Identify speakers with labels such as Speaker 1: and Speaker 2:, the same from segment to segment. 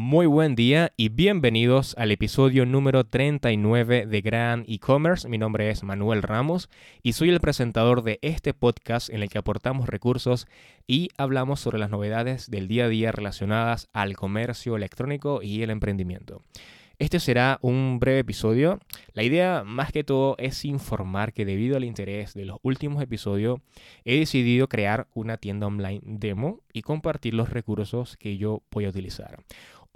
Speaker 1: Muy buen día y bienvenidos al episodio número 39 de Gran E-Commerce. Mi nombre es Manuel Ramos y soy el presentador de este podcast en el que aportamos recursos y hablamos sobre las novedades del día a día relacionadas al comercio electrónico y el emprendimiento. Este será un breve episodio. La idea más que todo es informar que debido al interés de los últimos episodios he decidido crear una tienda online demo y compartir los recursos que yo voy a utilizar.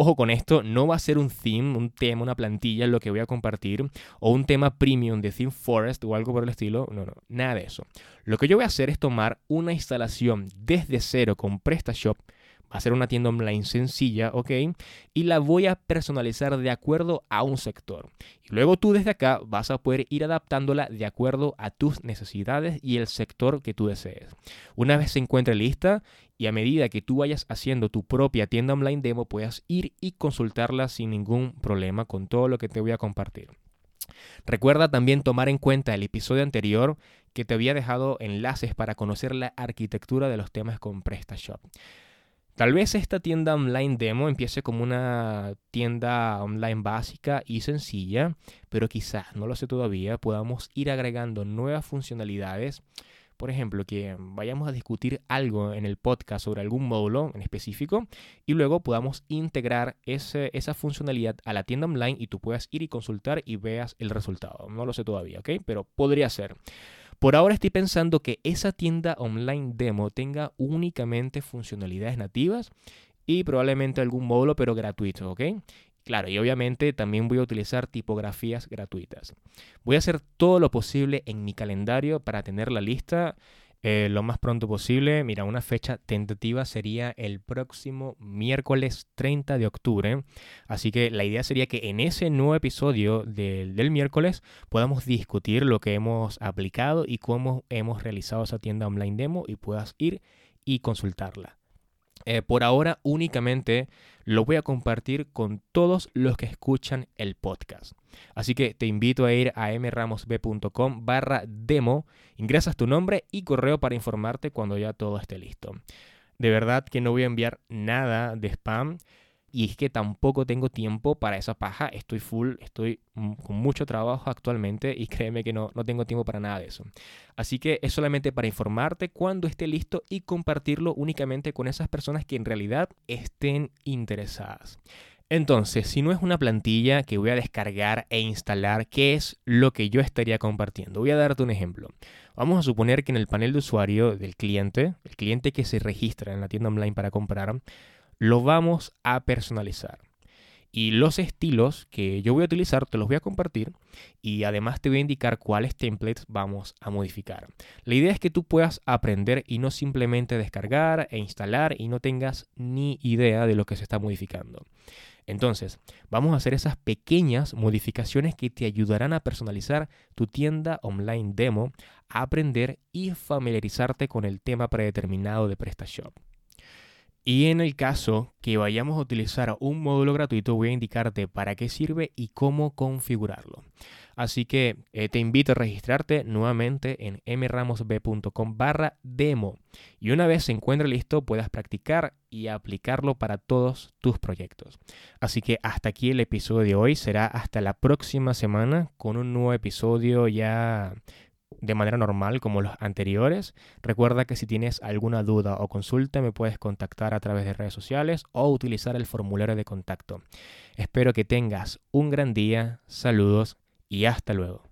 Speaker 1: Ojo con esto, no va a ser un theme, un tema, una plantilla lo que voy a compartir o un tema premium de Theme Forest o algo por el estilo. No, no, nada de eso. Lo que yo voy a hacer es tomar una instalación desde cero con PrestaShop hacer una tienda online sencilla, ¿ok? Y la voy a personalizar de acuerdo a un sector. Y luego tú desde acá vas a poder ir adaptándola de acuerdo a tus necesidades y el sector que tú desees. Una vez se encuentre lista y a medida que tú vayas haciendo tu propia tienda online demo, puedas ir y consultarla sin ningún problema con todo lo que te voy a compartir. Recuerda también tomar en cuenta el episodio anterior que te había dejado enlaces para conocer la arquitectura de los temas con PrestaShop. Tal vez esta tienda online demo empiece como una tienda online básica y sencilla, pero quizás, no lo sé todavía, podamos ir agregando nuevas funcionalidades. Por ejemplo, que vayamos a discutir algo en el podcast sobre algún módulo en específico y luego podamos integrar esa funcionalidad a la tienda online y tú puedas ir y consultar y veas el resultado. No lo sé todavía, ¿ok? Pero podría ser. Por ahora estoy pensando que esa tienda online demo tenga únicamente funcionalidades nativas y probablemente algún módulo, pero gratuito, ¿ok? Claro, y obviamente también voy a utilizar tipografías gratuitas. Voy a hacer todo lo posible en mi calendario para tener la lista eh, lo más pronto posible. Mira, una fecha tentativa sería el próximo miércoles 30 de octubre. Así que la idea sería que en ese nuevo episodio del miércoles podamos discutir lo que hemos aplicado y cómo hemos realizado esa tienda online demo y puedas ir y consultarla. Eh, por ahora únicamente lo voy a compartir con todos los que escuchan el podcast. Así que te invito a ir a mramosb.com barra demo, ingresas tu nombre y correo para informarte cuando ya todo esté listo. De verdad que no voy a enviar nada de spam y es que tampoco tengo tiempo para esa paja. Estoy full, estoy con mucho trabajo actualmente y créeme que no, no tengo tiempo para nada de eso. Así que es solamente para informarte cuando esté listo y compartirlo únicamente con esas personas que en realidad estén interesadas. Entonces, si no es una plantilla que voy a descargar e instalar, ¿qué es lo que yo estaría compartiendo? Voy a darte un ejemplo. Vamos a suponer que en el panel de usuario del cliente, el cliente que se registra en la tienda online para comprar, lo vamos a personalizar. Y los estilos que yo voy a utilizar te los voy a compartir y además te voy a indicar cuáles templates vamos a modificar. La idea es que tú puedas aprender y no simplemente descargar e instalar y no tengas ni idea de lo que se está modificando. Entonces, vamos a hacer esas pequeñas modificaciones que te ayudarán a personalizar tu tienda online demo, aprender y familiarizarte con el tema predeterminado de PrestaShop. Y en el caso que vayamos a utilizar un módulo gratuito, voy a indicarte para qué sirve y cómo configurarlo. Así que eh, te invito a registrarte nuevamente en mramosb.com barra demo. Y una vez se encuentre listo, puedas practicar y aplicarlo para todos tus proyectos. Así que hasta aquí el episodio de hoy. Será hasta la próxima semana con un nuevo episodio ya de manera normal como los anteriores. Recuerda que si tienes alguna duda o consulta me puedes contactar a través de redes sociales o utilizar el formulario de contacto. Espero que tengas un gran día, saludos y hasta luego.